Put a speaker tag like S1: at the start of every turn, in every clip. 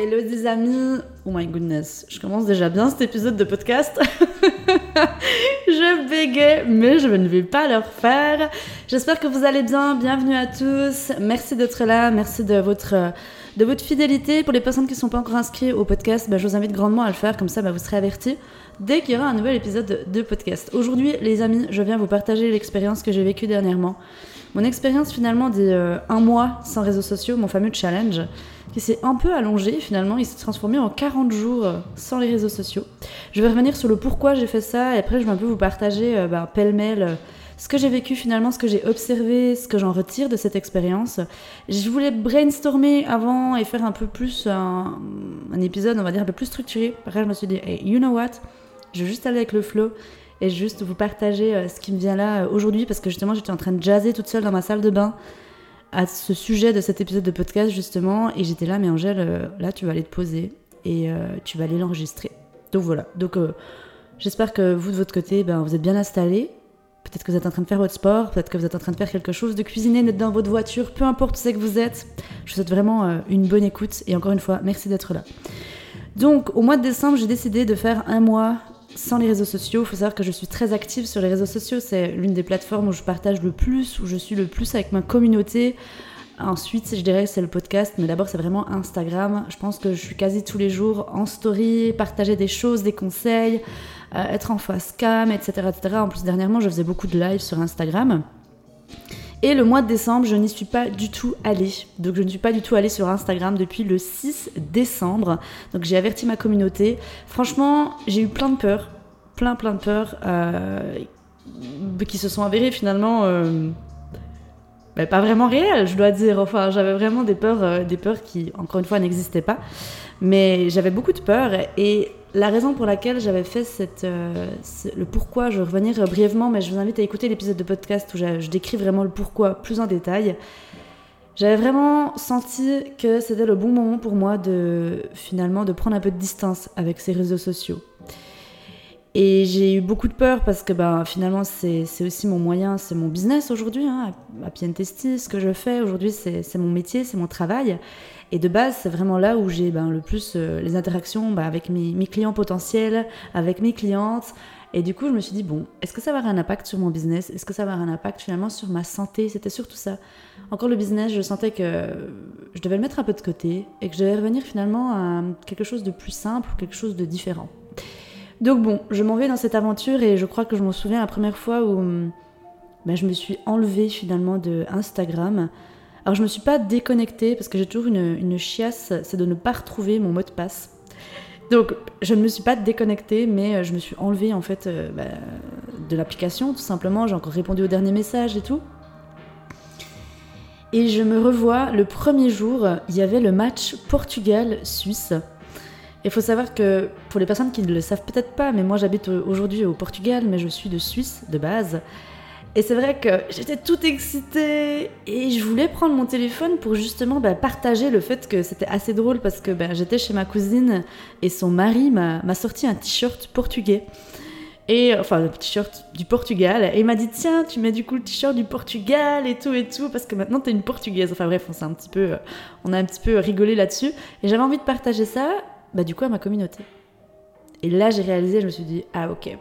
S1: Hello des amis Oh my goodness, je commence déjà bien cet épisode de podcast. je bégaye, mais je ne vais pas le refaire. J'espère que vous allez bien. Bienvenue à tous. Merci d'être là. Merci de votre, de votre fidélité. Pour les personnes qui ne sont pas encore inscrites au podcast, bah, je vous invite grandement à le faire. Comme ça, bah, vous serez avertis dès qu'il y aura un nouvel épisode de podcast. Aujourd'hui, les amis, je viens vous partager l'expérience que j'ai vécue dernièrement. Mon expérience finalement des euh, un mois sans réseaux sociaux, mon fameux challenge, qui s'est un peu allongé finalement, il s'est transformé en 40 jours euh, sans les réseaux sociaux. Je vais revenir sur le pourquoi j'ai fait ça et après je vais un peu vous partager euh, bah, pêle-mêle ce que j'ai vécu finalement, ce que j'ai observé, ce que j'en retire de cette expérience. Je voulais brainstormer avant et faire un peu plus un, épisode, on va dire, un peu plus structuré. Après, je me suis dit, hey, you know what? Je vais juste aller avec le flow et juste vous partager euh, ce qui me vient là euh, aujourd'hui parce que justement j'étais en train de jazzer toute seule dans ma salle de bain à ce sujet de cet épisode de podcast justement et j'étais là mais Angèle euh, là tu vas aller te poser et tu vas aller l'enregistrer. Donc voilà. Donc j'espère que vous de votre côté ben, vous êtes bien installés. Peut-être que vous êtes en train de faire votre sport peut-être que vous êtes en train de faire quelque chose de cuisiner d'être dans votre voiture peu importe où c'est que vous êtes. Je vous souhaite vraiment une bonne écoute et encore une fois merci d'être là. Donc au mois de décembre j'ai décidé de faire un mois sans les réseaux sociaux. Il faut savoir que je suis très active sur les réseaux sociaux. C'est l'une des plateformes où je partage le plus, où je suis le plus avec ma communauté. Ensuite, je dirais que c'est le podcast, mais d'abord c'est vraiment Instagram. Je pense que je suis quasi tous les jours en story, partager des choses, des conseils, euh, être en face cam, etc., etc. En plus, dernièrement, je faisais beaucoup de live sur Instagram. Et le mois de décembre, je n'y suis pas du tout allée. Donc je ne suis pas du tout allée sur Instagram depuis le 6 décembre. Donc j'ai averti ma communauté. Franchement, j'ai eu plein de peurs. Plein, plein de peurs euh, qui se sont avérées finalement... Euh, bah, pas vraiment réelles, je dois dire. Enfin, j'avais vraiment des peurs, euh, des peurs qui, encore une fois, n'existaient pas. Mais j'avais beaucoup de peurs et la raison pour laquelle j'avais fait cette, euh, le pourquoi, je vais revenir brièvement, mais je vous invite à écouter l'épisode de podcast où je, décris vraiment le pourquoi plus en détail. J'avais vraiment senti que c'était le bon moment pour moi de finalement de prendre un peu de distance avec ces réseaux sociaux. Et j'ai eu beaucoup de peur parce que ben, finalement c'est aussi mon moyen, c'est mon business aujourd'hui, hein, à Pientesti, ce que je fais aujourd'hui c'est mon métier, c'est mon travail. Et de base, c'est vraiment là où j'ai ben, le plus euh, les interactions ben, avec mes, clients potentiels, avec mes clientes. Et du coup, je me suis dit, bon, est-ce que ça va avoir un impact sur mon business? Est-ce que ça va avoir un impact finalement sur ma santé? C'était surtout ça. Encore le business, je sentais que je devais le mettre un peu de côté et que je devais revenir finalement à quelque chose de plus simple, quelque chose de différent. Donc bon, je m'en vais dans cette aventure et je crois que je m'en souviens la première fois où ben, je me suis enlevée finalement de Instagram alors je me suis pas déconnectée parce que j'ai toujours une, chiasse, c'est de ne pas retrouver mon mot de passe. Donc je ne me suis pas déconnectée, mais euh, je me suis enlevée en fait euh, bah, de l'application tout simplement. J'ai encore répondu au dernier message et tout. Et je me revois le premier jour, il y avait le match Portugal-Suisse. Il faut savoir que pour les personnes qui ne le savent peut-être pas, mais moi j'habite aujourd'hui au Portugal, mais je suis de Suisse de base. Et c'est vrai que j'étais toute excitée et je voulais prendre mon téléphone pour justement bah, partager le fait que c'était assez drôle parce que bah, j'étais chez ma cousine et son mari m'a sorti un t-shirt portugais. Et enfin, le t-shirt du Portugal. Et il m'a dit Tiens, tu mets du coup le t-shirt du Portugal et tout et tout, parce que maintenant t'es une portugaise. Enfin bref, on, un petit peu, on a un petit peu rigolé là-dessus. Et j'avais envie de partager ça, bah, du coup, à ma communauté. Et là, j'ai réalisé, je me suis dit Ah, ok,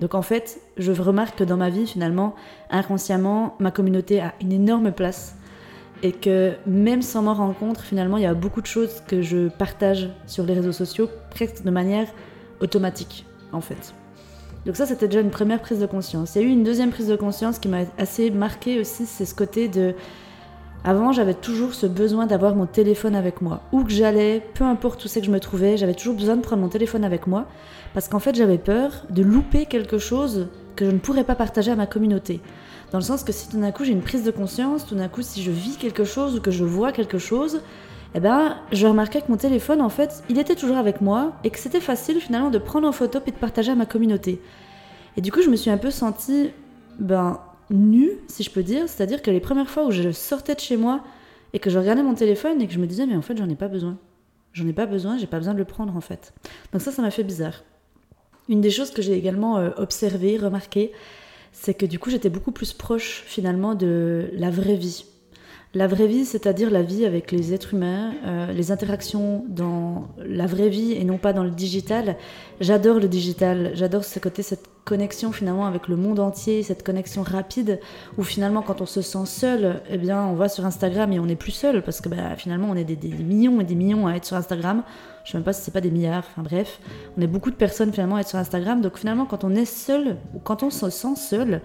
S1: donc en fait, je remarque que dans ma vie, finalement, inconsciemment, ma communauté a une énorme place. Et que même sans m'en rendre compte, finalement, il y a beaucoup de choses que je partage sur les réseaux sociaux, presque de manière automatique, en fait. Donc ça, c'était déjà une première prise de conscience. Il y a eu une deuxième prise de conscience qui m'a assez marquée aussi, c'est ce côté de... Avant, j'avais toujours ce besoin d'avoir mon téléphone avec moi. Où que j'allais, peu importe où c'est que je me trouvais, j'avais toujours besoin de prendre mon téléphone avec moi parce qu'en fait j'avais peur de louper quelque chose que je ne pourrais pas partager à ma communauté. Dans le sens que si tout d'un coup j'ai une prise de conscience, tout d'un coup si je vis quelque chose ou que je vois quelque chose, eh ben, je remarquais que mon téléphone, en fait, il était toujours avec moi et que c'était facile finalement de prendre en photo et de partager à ma communauté. Et du coup, je me suis un peu sentie, ben, nue, si je peux dire. C'est-à-dire que les premières fois où je sortais de chez moi et que je regardais mon téléphone et que je me disais, mais en fait, j'en ai pas besoin. J'en ai pas besoin, j'ai pas besoin de le prendre en fait. Donc ça, ça m'a fait bizarre. Une des choses que j'ai également euh, observé, remarqué, c'est que du coup j'étais beaucoup plus proche finalement de la vraie vie. La vraie vie, c'est-à-dire la vie avec les êtres humains, euh, les interactions dans la vraie vie et non pas dans le digital. J'adore le digital, j'adore ce côté, cette connexion finalement avec le monde entier, cette connexion rapide où finalement quand on se sent seul, eh bien on va sur Instagram et on n'est plus seul parce que bah, finalement on est des, millions et des millions à être sur Instagram. Je sais même pas si c'est pas des milliards, enfin bref, on est beaucoup de personnes finalement à être sur Instagram. Donc finalement quand on est seul ou quand on se sent seul,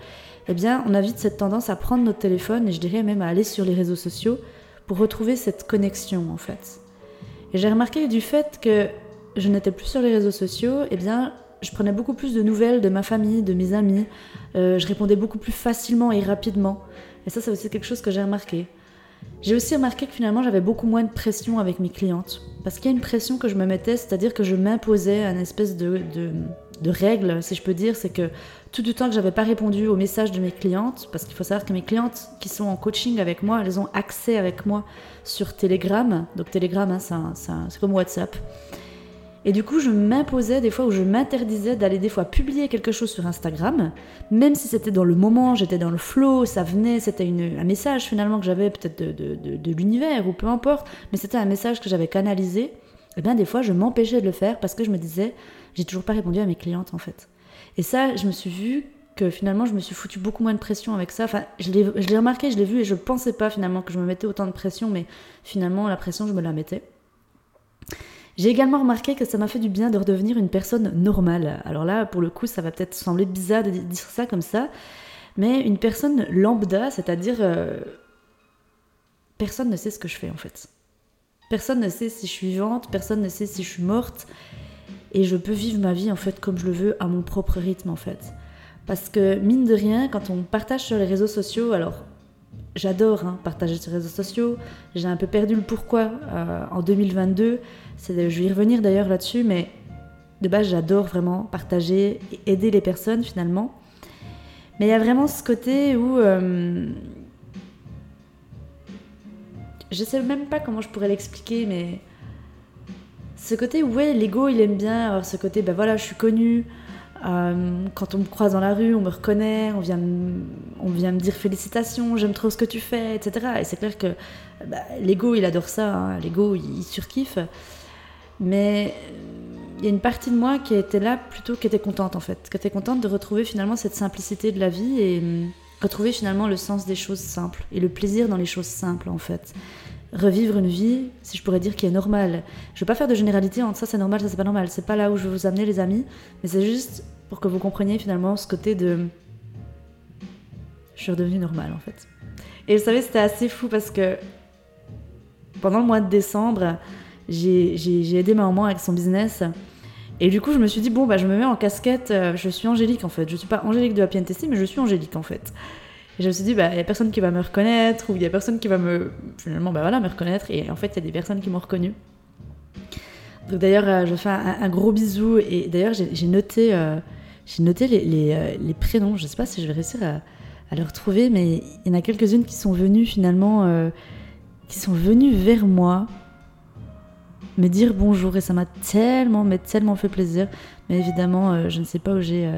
S1: eh bien, on a vite cette tendance à prendre notre téléphone et je dirais même à aller sur les réseaux sociaux pour retrouver cette connexion en fait. Et j'ai remarqué du fait que je n'étais plus sur les réseaux sociaux, eh bien, je prenais beaucoup plus de nouvelles de ma famille, de mes amis, euh, je répondais beaucoup plus facilement et rapidement. Et ça, c'est aussi quelque chose que j'ai remarqué. J'ai aussi remarqué que finalement, j'avais beaucoup moins de pression avec mes clientes. Parce qu'il y a une pression que je me mettais, c'est-à-dire que je m'imposais un espèce de, de, de règle, si je peux dire, c'est que tout du temps que j'avais pas répondu aux messages de mes clientes, parce qu'il faut savoir que mes clientes qui sont en coaching avec moi, elles ont accès avec moi sur Telegram. Donc Telegram, hein, c'est comme WhatsApp. Et du coup, je m'imposais des fois où je m'interdisais d'aller des fois publier quelque chose sur Instagram, même si c'était dans le moment, j'étais dans le flow, ça venait, c'était un message finalement que j'avais peut-être de, de l'univers ou peu importe, mais c'était un message que j'avais canalisé. Et eh bien des fois, je m'empêchais de le faire parce que je me disais, j'ai toujours pas répondu à mes clientes en fait. Et ça, je me suis vue que finalement je me suis foutu beaucoup moins de pression avec ça. Enfin, je l'ai remarqué, je l'ai vu et je pensais pas finalement que je me mettais autant de pression, mais finalement la pression je me la mettais. J'ai également remarqué que ça m'a fait du bien de redevenir une personne normale. Alors là, pour le coup, ça va peut-être sembler bizarre de dire ça comme ça, mais une personne lambda, c'est-à-dire euh, personne ne sait ce que je fais en fait. Personne ne sait si je suis vivante, personne ne sait si je suis morte et je peux vivre ma vie en fait comme je le veux à mon propre rythme en fait. Parce que mine de rien, quand on partage sur les réseaux sociaux, alors j'adore hein, partager sur les réseaux sociaux, j'ai un peu perdu le pourquoi euh, en 2022, je vais y revenir d'ailleurs là-dessus, mais de base j'adore vraiment partager et aider les personnes finalement. Mais il y a vraiment ce côté où... Euh, je sais même pas comment je pourrais l'expliquer, mais ce côté, ouais, l'ego, il aime bien avoir ce côté, ben voilà, je suis connue. Euh, quand on me croise dans la rue, on me reconnaît, on vient, on vient me dire félicitations, j'aime trop ce que tu fais, etc. Et c'est clair que bah, l'ego, il adore ça, hein. l'ego, il, surkiffe. Mais il y a une partie de moi qui était là plutôt, qui était contente en fait, qui était contente de retrouver finalement cette simplicité de la vie et retrouver finalement le sens des choses simples et le plaisir dans les choses simples en fait revivre une vie, si je pourrais dire, qui est normale. Je veux pas faire de généralité entre ça c'est normal, ça c'est pas normal. C'est pas là où je veux vous amener les amis, mais c'est juste pour que vous compreniez finalement ce côté de... Je suis redevenue normale en fait. Et vous savez, c'était assez fou parce que pendant le mois de décembre, j'ai aidé ma maman avec son business. Et du coup, je me suis dit, bon, bah, je me mets en casquette, euh, je suis Angélique en fait. Je suis pas Angélique de Happy Testing, mais je suis Angélique en fait. Et je me suis dit, bah, il n'y a personne qui va me reconnaître, ou il n'y a personne qui va me, finalement, bah, voilà, me reconnaître. Et en fait, il y a des personnes qui m'ont reconnue. Donc d'ailleurs, euh, je fais un, gros bisou. Et d'ailleurs, j'ai noté, euh, noté euh, les, prénoms. Je ne sais pas si je vais réussir à, à les retrouver, mais il y en a quelques-unes qui sont venues finalement, qui sont venues vers moi, me dire bonjour. Et ça m'a tellement, mais tellement fait plaisir. Mais évidemment, je ne sais pas où j'ai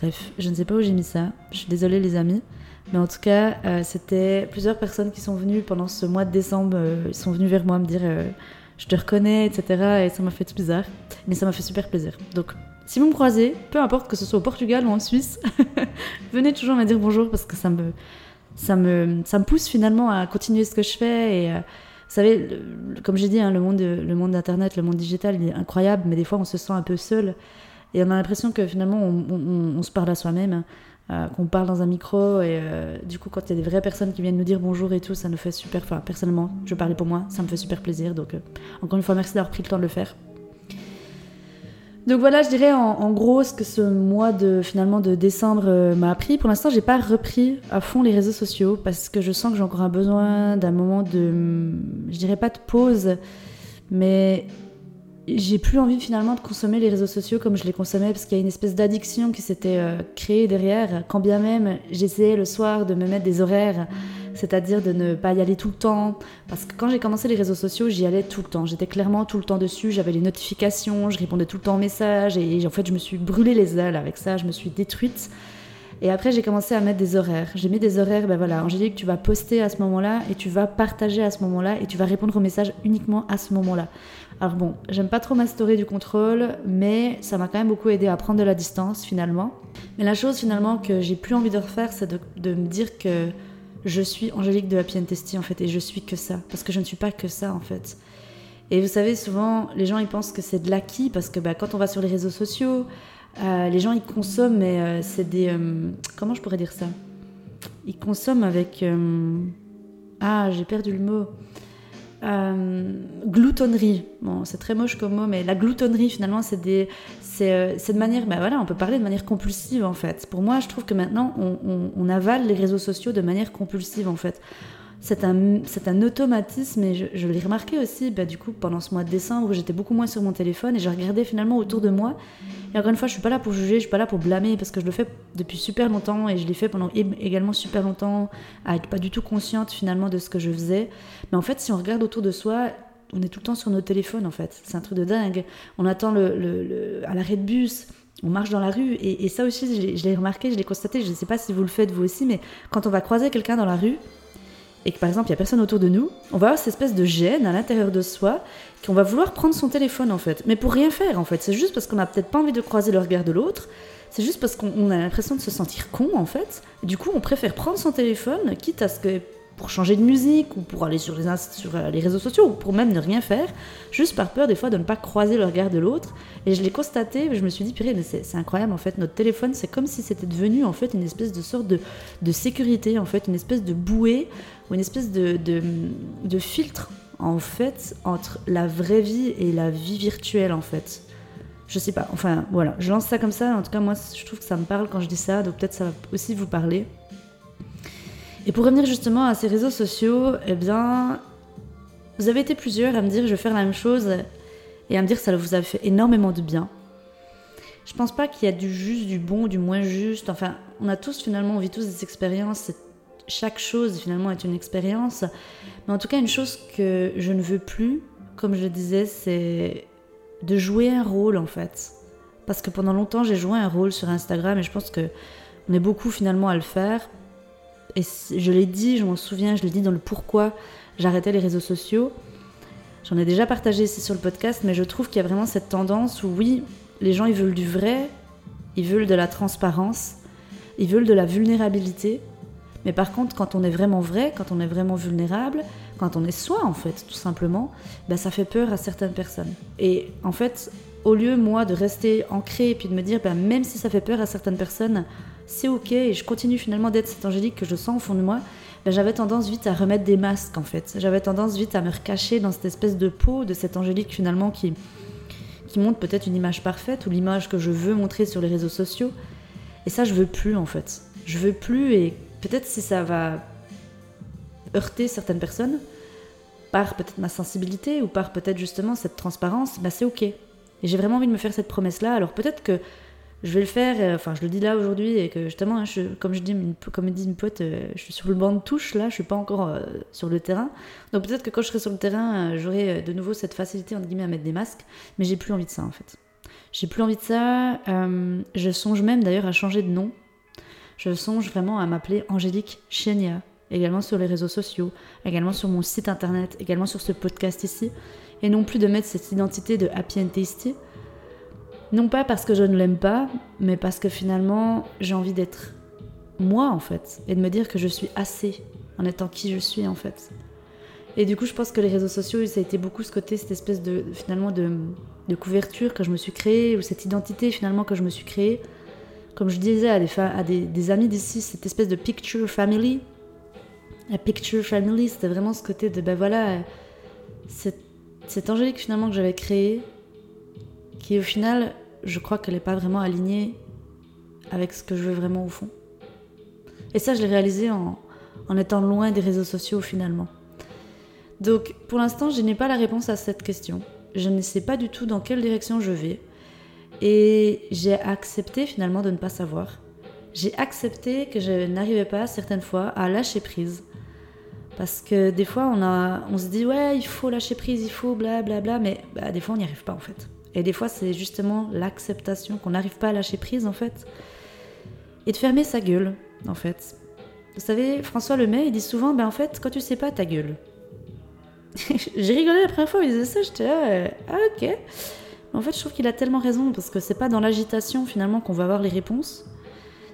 S1: Bref, je ne sais pas où j'ai mis ça. Je suis désolée les amis. Mais en tout cas, euh, c'était plusieurs personnes qui sont venues pendant ce mois de décembre. Euh, sont venus vers moi me dire euh, je te reconnais, etc. Et ça m'a fait bizarre. Mais ça m'a fait super plaisir. Donc, si vous me croisez, peu importe que ce soit au Portugal ou en Suisse, venez toujours me dire bonjour parce que ça me, ça me, ça me pousse finalement à continuer ce que je fais. Et vous savez, comme j'ai dit, hein, le monde, le monde d'Internet, le monde digital, il est incroyable, mais des fois on se sent un peu seul. Et on a l'impression que finalement, on, se parle à soi-même, euh, qu'on parle dans un micro. Et euh, du coup, quand il y a des vraies personnes qui viennent nous dire bonjour et tout, ça nous fait super. Enfin, personnellement, je parlais pour moi, ça me fait super plaisir. Donc, euh, encore une fois, merci d'avoir pris le temps de le faire. Donc voilà, je dirais en, gros ce que ce mois de finalement de décembre m'a appris. Pour l'instant, j'ai pas repris à fond les réseaux sociaux parce que je sens que j'ai encore un besoin d'un moment de, je dirais pas de pause, mais j'ai plus envie finalement de consommer les réseaux sociaux comme je les consommais parce qu'il y a une espèce d'addiction qui s'était euh, créée derrière. Quand bien même j'essayais le soir de me mettre des horaires c'est-à-dire de ne pas y aller tout le temps. Parce que quand j'ai commencé les réseaux sociaux, j'y allais tout le temps. J'étais clairement tout le temps dessus, j'avais les notifications, je répondais tout le temps aux messages, et en fait, je me suis brûlé les ailes avec ça, je me suis détruite. Et après, j'ai commencé à mettre des horaires. J'ai mis des horaires, ben voilà, Angélique, tu vas poster à ce moment-là, et tu vas partager à ce moment-là, et tu vas répondre aux messages uniquement à ce moment-là. Alors bon, j'aime pas trop m'instaurer du contrôle, mais ça m'a quand même beaucoup aidé à prendre de la distance finalement. Mais la chose finalement que j'ai plus envie de refaire, c'est de, me dire que je suis Angélique de Happy Testy en fait, et je suis que ça, parce que je ne suis pas que ça en fait. Et vous savez, souvent, les gens ils pensent que c'est de l'acquis, parce que bah, quand on va sur les réseaux sociaux, euh, les gens ils consomment, mais euh, c'est des. Euh, comment je pourrais dire ça? Ils consomment avec. ah, j'ai perdu le mot. Euh, gloutonnerie. Bon, c'est très moche comme mot, mais la gloutonnerie, finalement, c'est des, c'est, euh, de manière, ben voilà, on peut parler de manière compulsive en fait. Pour moi, je trouve que maintenant, on, on avale les réseaux sociaux de manière compulsive en fait c'est un, un automatisme et je, l'ai remarqué aussi bah, du coup pendant ce mois de décembre où j'étais beaucoup moins sur mon téléphone et je regardais finalement autour de moi. Et encore une fois je suis pas là pour juger je suis pas là pour blâmer parce que je le fais depuis super longtemps et je l'ai fait pendant également super longtemps à être pas du tout consciente finalement de ce que je faisais. Mais en fait si on regarde autour de soi on est tout le temps sur nos téléphones en fait. C'est un truc de dingue. On attend le, à l'arrêt de bus on marche dans la rue et, ça aussi je l'ai remarqué, je l'ai constaté, je ne sais pas si vous le faites vous aussi, mais quand on va croiser quelqu'un dans la rue, et que par exemple il n'y a personne autour de nous, on va avoir cette espèce de gêne à l'intérieur de soi qu'on va vouloir prendre son téléphone en fait. Mais pour rien faire en fait. C'est juste parce qu'on n'a peut-être pas envie de croiser le regard de l'autre. C'est juste parce qu'on a l'impression de se sentir con en fait. du coup on préfère prendre son téléphone, quitte à ce que pour changer de musique ou pour aller sur les, sur euh, les réseaux sociaux ou pour même ne rien faire, juste par peur des fois de ne pas croiser le regard de l'autre. Et je l'ai constaté, je me suis dit, purée, mais c'est incroyable en fait, notre téléphone, c'est comme si c'était devenu en fait une espèce de sorte de, de, sécurité, en fait, une espèce de bouée ou une espèce de, de, de filtre en fait entre la vraie vie et la vie virtuelle en fait. Je sais pas, enfin voilà, je lance ça comme ça, en tout cas moi je trouve que ça me parle quand je dis ça, donc peut-être ça va aussi vous parler. Et pour revenir justement à ces réseaux sociaux, eh bien, vous avez été plusieurs à me dire je vais faire la même chose et à me dire ça vous a fait énormément de bien. Je pense pas qu'il y a du juste, du bon, du moins juste. Enfin, on a tous finalement, on vit tous des expériences. Chaque chose finalement est une expérience. Mais en tout cas, une chose que je ne veux plus, comme je le disais, c'est de jouer un rôle en fait. Parce que pendant longtemps, j'ai joué un rôle sur Instagram et je pense que on est beaucoup finalement à le faire et je l'ai dit, je m'en souviens, je l'ai dit dans le pourquoi j'arrêtais les réseaux sociaux. J'en ai déjà partagé ici sur le podcast, mais je trouve qu'il y a vraiment cette tendance où oui, les gens ils veulent du vrai, ils veulent de la transparence, ils veulent de la vulnérabilité. Mais par contre, quand on est vraiment vrai, quand on est vraiment vulnérable, quand on est soi en fait, tout simplement, ben, ça fait peur à certaines personnes. Et en fait, au lieu moi de rester ancré et puis de me dire, ben, même si ça fait peur à certaines personnes, c'est ok et je continue finalement d'être cette angélique que je sens au fond de moi, ben, j'avais tendance vite à remettre des masques en fait. J'avais tendance vite à me recacher dans cette espèce de peau de cette angélique finalement qui, qui montre peut-être une image parfaite ou l'image que je veux montrer sur les réseaux sociaux. Et ça, je veux plus en fait. Je veux plus et peut-être si ça va heurter certaines personnes, par peut-être ma sensibilité ou par peut-être justement cette transparence, ben c'est ok. Et j'ai vraiment envie de me faire cette promesse-là. Alors peut-être que je vais le faire, euh, enfin je le dis là aujourd'hui, et que justement, je, comme, je dis, comme dit une pote, euh, je suis sur le banc de touche là, je suis pas encore euh, sur le terrain. Donc peut-être que quand je serai sur le terrain, j'aurai de nouveau cette facilité entre guillemets à mettre des masques, mais j'ai plus envie de ça en fait. J'ai plus envie de ça. je songe même d'ailleurs à changer de nom. Je songe vraiment à m'appeler Angélique Chenia, également sur les réseaux sociaux, également sur mon site internet, également sur ce podcast ici, et non plus de mettre cette identité de Happy and Tasty non pas parce que je ne l'aime pas, mais parce que finalement j'ai envie d'être moi en fait, et de me dire que je suis assez en étant qui je suis en fait. Et du coup, je pense que les réseaux sociaux, ça a été beaucoup ce côté, cette espèce de finalement de, couverture que je me suis créée, ou cette identité finalement que je me suis créée. Comme je disais à des, amis d'ici, cette espèce de picture family. La picture family, c'était vraiment ce côté de ben voilà, cette, cette angélique finalement que j'avais créée, qui au final, je crois qu'elle n'est pas vraiment alignée avec ce que je veux vraiment au fond. Et ça, je l'ai réalisé en, étant loin des réseaux sociaux finalement. Donc pour l'instant, je n'ai pas la réponse à cette question. Je ne sais pas du tout dans quelle direction je vais. Et j'ai accepté finalement de ne pas savoir. J'ai accepté que je n'arrivais pas certaines fois à lâcher prise. Parce que des fois, on se dit, ouais, il faut lâcher prise, il faut blablabla, bla, bla, mais bah, des fois, on n'y arrive pas en fait. Et des fois, c'est justement l'acceptation qu'on n'arrive pas à lâcher prise en fait. Et de fermer sa gueule en fait. Vous savez, François Lemay, il dit souvent, ben en fait, quand tu sais pas, ta gueule. J'ai rigolé la première fois où il disait ça, j'étais là, euh, ah ok. En fait, je trouve qu'il a tellement raison, parce que c'est pas dans l'agitation finalement qu'on va avoir les réponses.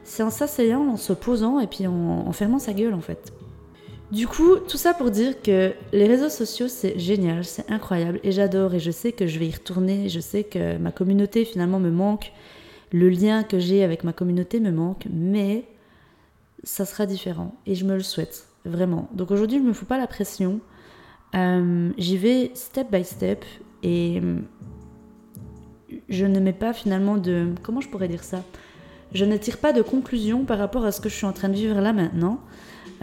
S1: C'est en s'asseyant, en se posant et puis en, fermant sa gueule en fait. Du coup, tout ça pour dire que les réseaux sociaux, c'est génial, c'est incroyable et j'adore et je sais que je vais y retourner, je sais que ma communauté finalement me manque, le lien que j'ai avec ma communauté me manque, mais ça sera différent et je me le souhaite vraiment. Donc aujourd'hui, je me fous pas la pression. Euh, j'y vais step by step et euh, je ne mets pas finalement de comment je pourrais dire ça? Je ne tire pas de conclusion par rapport à ce que je suis en train de vivre là maintenant.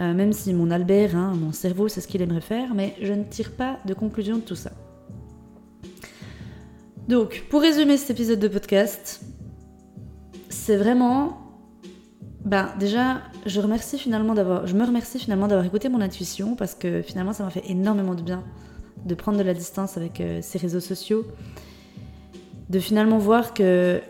S1: Euh, même si mon Albert, hein, mon cerveau, c'est ce qu'il aimerait faire, mais je ne tire pas de conclusion de tout ça. Donc, pour résumer cet épisode de podcast, c'est vraiment ben, déjà, je me remercie finalement d'avoir écouté mon intuition parce que finalement ça m'a fait énormément de bien de prendre de la distance avec euh, ces réseaux sociaux, de finalement voir que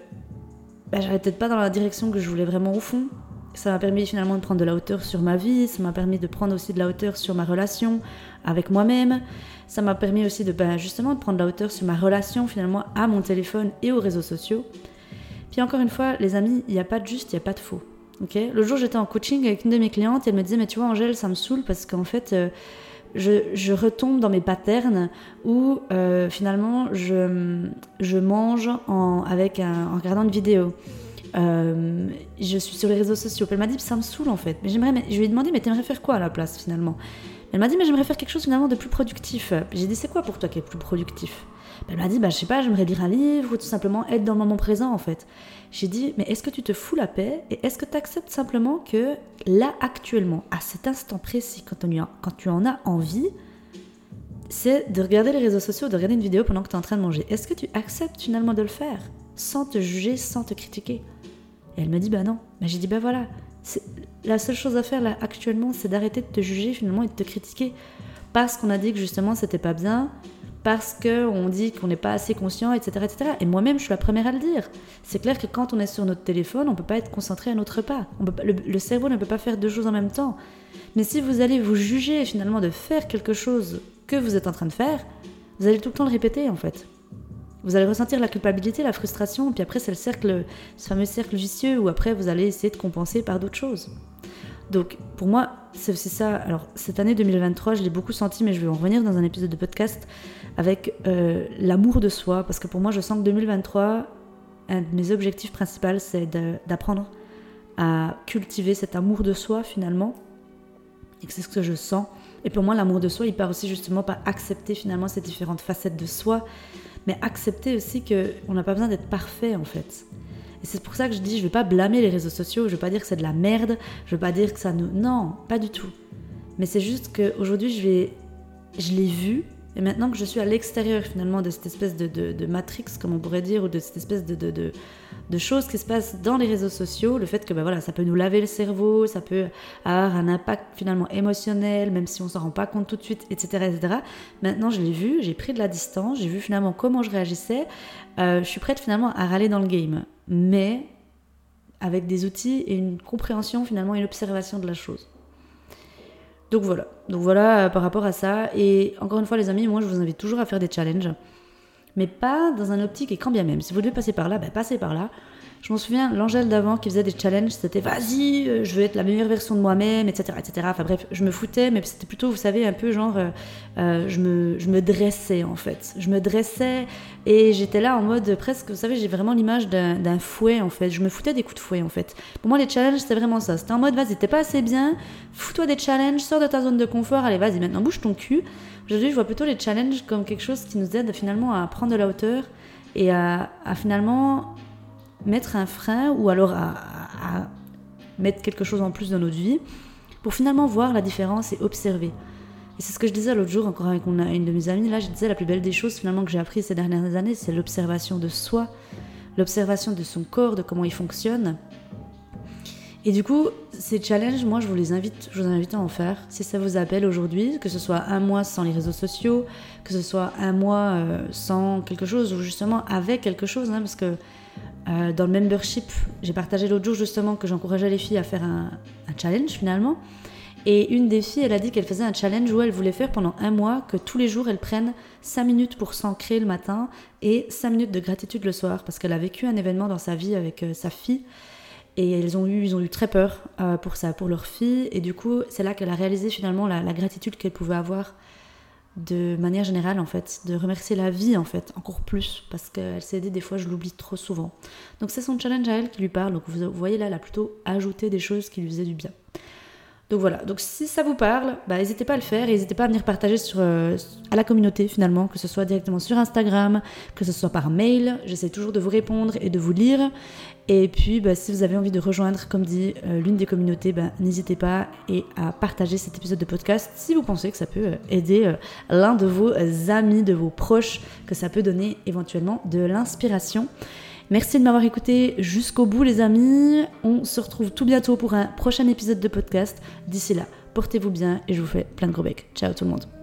S1: ben, j'allais peut-être pas dans la direction que je voulais vraiment au fond. Ça m'a permis finalement de prendre de la hauteur sur ma vie, ça m'a permis de prendre aussi de la hauteur sur ma relation avec moi-même, ça m'a permis aussi de ben, justement de prendre de la hauteur sur ma relation finalement à mon téléphone et aux réseaux sociaux. Puis encore une fois, les amis, il n'y a pas de juste, il n'y a pas de faux. Le jour, j'étais en coaching avec une de mes clientes elle me disait Mais tu vois, Angèle, ça me saoule parce qu'en fait, euh, je, retombe dans mes patterns où euh, finalement je, je mange en, avec en regardant une vidéo. Euh, je suis sur les réseaux sociaux. Elle m'a dit Ça me saoule en fait. Mais j'aimerais, je lui ai demandé Mais t'aimerais faire quoi à la place finalement? Elle m'a dit Mais j'aimerais faire quelque chose finalement de plus productif. J'ai dit C'est quoi pour toi qui est plus productif? Elle m'a dit Bah je sais pas, j'aimerais lire un livre ou tout simplement être dans le moment présent en fait. J'ai dit, mais est-ce que tu te fous la paix et est-ce que tu acceptes simplement que là, actuellement, à cet instant précis, quand, quand tu en as envie, c'est de regarder les réseaux sociaux, de regarder une vidéo pendant que tu es en train de manger? Est-ce que tu acceptes finalement de le faire? Sans te juger, sans te critiquer? Et elle me dit, bah non. Mais j'ai dit, bah voilà. La seule chose à faire là actuellement, c'est d'arrêter de te juger finalement et de te critiquer parce qu'on a dit que justement c'était pas bien, parce qu'on dit qu'on n'est pas assez conscient, etc. etc. Et moi-même, je suis la première à le dire. C'est clair que quand on est sur notre téléphone, on ne peut pas être concentré à notre pas. le, cerveau ne peut pas faire deux choses en même temps. Mais si vous allez vous juger finalement de faire quelque chose que vous êtes en train de faire, vous allez tout le temps le répéter en fait. Vous allez ressentir la culpabilité, la frustration, puis après c'est le cercle, ce fameux cercle vicieux où après vous allez essayer de compenser par d'autres choses. Donc pour moi, c'est aussi ça. Alors cette année 2023, je l'ai beaucoup senti, mais je vais en revenir dans un épisode de podcast avec euh, l'amour de soi, parce que pour moi, je sens que 2023, un de mes objectifs principaux, c'est d'apprendre à cultiver cet amour de soi finalement, et que c'est ce que je sens. Et pour moi, l'amour de soi, il part aussi justement par accepter finalement ces différentes facettes de soi, mais accepter aussi qu'on n'a pas besoin d'être parfait en fait. Et c'est pour ça que je dis, je ne vais pas blâmer les réseaux sociaux, je ne veux pas dire que c'est de la merde, je ne veux pas dire que ça nous... Non, pas du tout. Mais c'est juste qu'aujourd'hui, je, vais... je l'ai vu, et maintenant que je suis à l'extérieur finalement de cette espèce de, de, matrix, comme on pourrait dire, ou de cette espèce de, choses qui se passent dans les réseaux sociaux, le fait que ben voilà, ça peut nous laver le cerveau, ça peut avoir un impact finalement émotionnel, même si on s'en rend pas compte tout de suite, etc. etc. Maintenant, je l'ai vu, j'ai pris de la distance, j'ai vu finalement comment je réagissais. Euh, je suis prête finalement à râler dans le game, mais avec des outils et une compréhension finalement, une observation de la chose. Donc voilà, donc voilà euh, par rapport à ça. Et encore une fois, les amis, moi je vous invite toujours à faire des challenges, mais pas dans un optique et quand bien même. Si vous devez passer par là, ben, passez par là. Je m'en souviens, l'Angèle d'avant qui faisait des challenges, c'était vas-y, euh, je veux être la meilleure version de moi-même, etc., etc. Enfin bref, je me foutais, mais c'était plutôt, vous savez, un peu genre, euh, euh, je, me, je me dressais en fait. Je me dressais et j'étais là en mode presque, vous savez, j'ai vraiment l'image d'un fouet en fait. Je me foutais des coups de fouet en fait. Pour moi, les challenges, c'était vraiment ça. C'était en mode, vas-y, t'es pas assez bien, fous-toi des challenges, sors de ta zone de confort, allez, vas-y, maintenant bouge ton cul. Aujourd'hui, je vois plutôt les challenges comme quelque chose qui nous aide finalement à prendre de la hauteur et à, à finalement mettre un frein ou alors à, mettre quelque chose en plus dans notre vie pour finalement voir la différence et observer. Et c'est ce que je disais l'autre jour encore avec une de mes amies. Là, je disais la plus belle des choses finalement que j'ai appris ces dernières années, c'est l'observation de soi, l'observation de son corps, de comment il fonctionne. Et du coup, ces challenges, moi, je vous les invite, je vous invite à en faire. Si ça vous appelle aujourd'hui, que ce soit un mois sans les réseaux sociaux, que ce soit un mois euh, sans quelque chose, ou justement avec quelque chose, hein, parce que euh, dans le membership, j'ai partagé l'autre jour justement que j'encourageais les filles à faire un, challenge finalement. Et une des filles, elle a dit qu'elle faisait un challenge où elle voulait faire pendant un mois que tous les jours elles prennent 5 minutes pour s'ancrer le matin et 5 minutes de gratitude le soir parce qu'elle a vécu un événement dans sa vie avec euh, sa fille et elles ont eu, ils ont eu très peur euh, pour ça, pour leur fille. Et du coup, c'est là qu'elle a réalisé finalement la gratitude qu'elle pouvait avoir de manière générale, en fait, de remercier la vie, en fait, encore plus, parce qu'elle s'est dit, des fois, je l'oublie trop souvent. Donc c'est son challenge à elle qui lui parle. Donc vous voyez là, elle a plutôt ajouté des choses qui lui faisaient du bien. Donc voilà, donc si ça vous parle, bah, n'hésitez pas à le faire et n'hésitez pas à venir partager euh, à la communauté finalement, que ce soit directement sur Instagram, que ce soit par mail. J'essaie toujours de vous répondre et de vous lire. Et puis bah, si vous avez envie de rejoindre, comme dit euh, l'une des communautés, bah, n'hésitez pas et à partager cet épisode de podcast si vous pensez que ça peut euh, aider l'un de vos amis, de vos proches, que ça peut donner éventuellement de l'inspiration. Merci de m'avoir écouté jusqu'au bout les amis. On se retrouve tout bientôt pour un prochain épisode de podcast. D'ici là, portez-vous bien et je vous fais plein de gros becs. Ciao tout le monde.